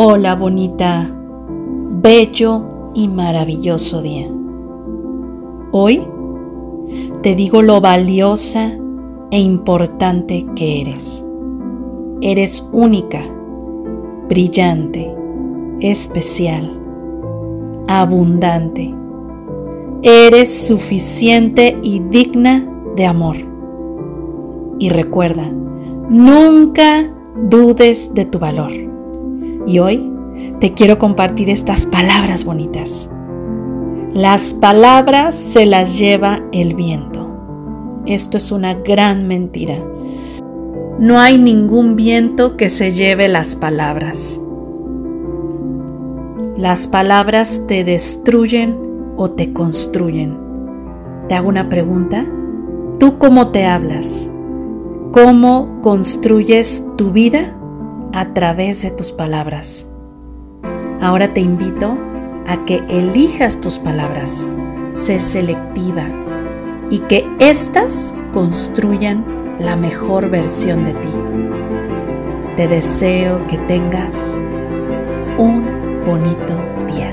Hola bonita, bello y maravilloso día. Hoy te digo lo valiosa e importante que eres. Eres única, brillante, especial, abundante. Eres suficiente y digna de amor. Y recuerda, nunca dudes de tu valor. Y hoy te quiero compartir estas palabras bonitas. Las palabras se las lleva el viento. Esto es una gran mentira. No hay ningún viento que se lleve las palabras. Las palabras te destruyen o te construyen. Te hago una pregunta. ¿Tú cómo te hablas? ¿Cómo construyes tu vida? A través de tus palabras. Ahora te invito a que elijas tus palabras, sé selectiva y que éstas construyan la mejor versión de ti. Te deseo que tengas un bonito día.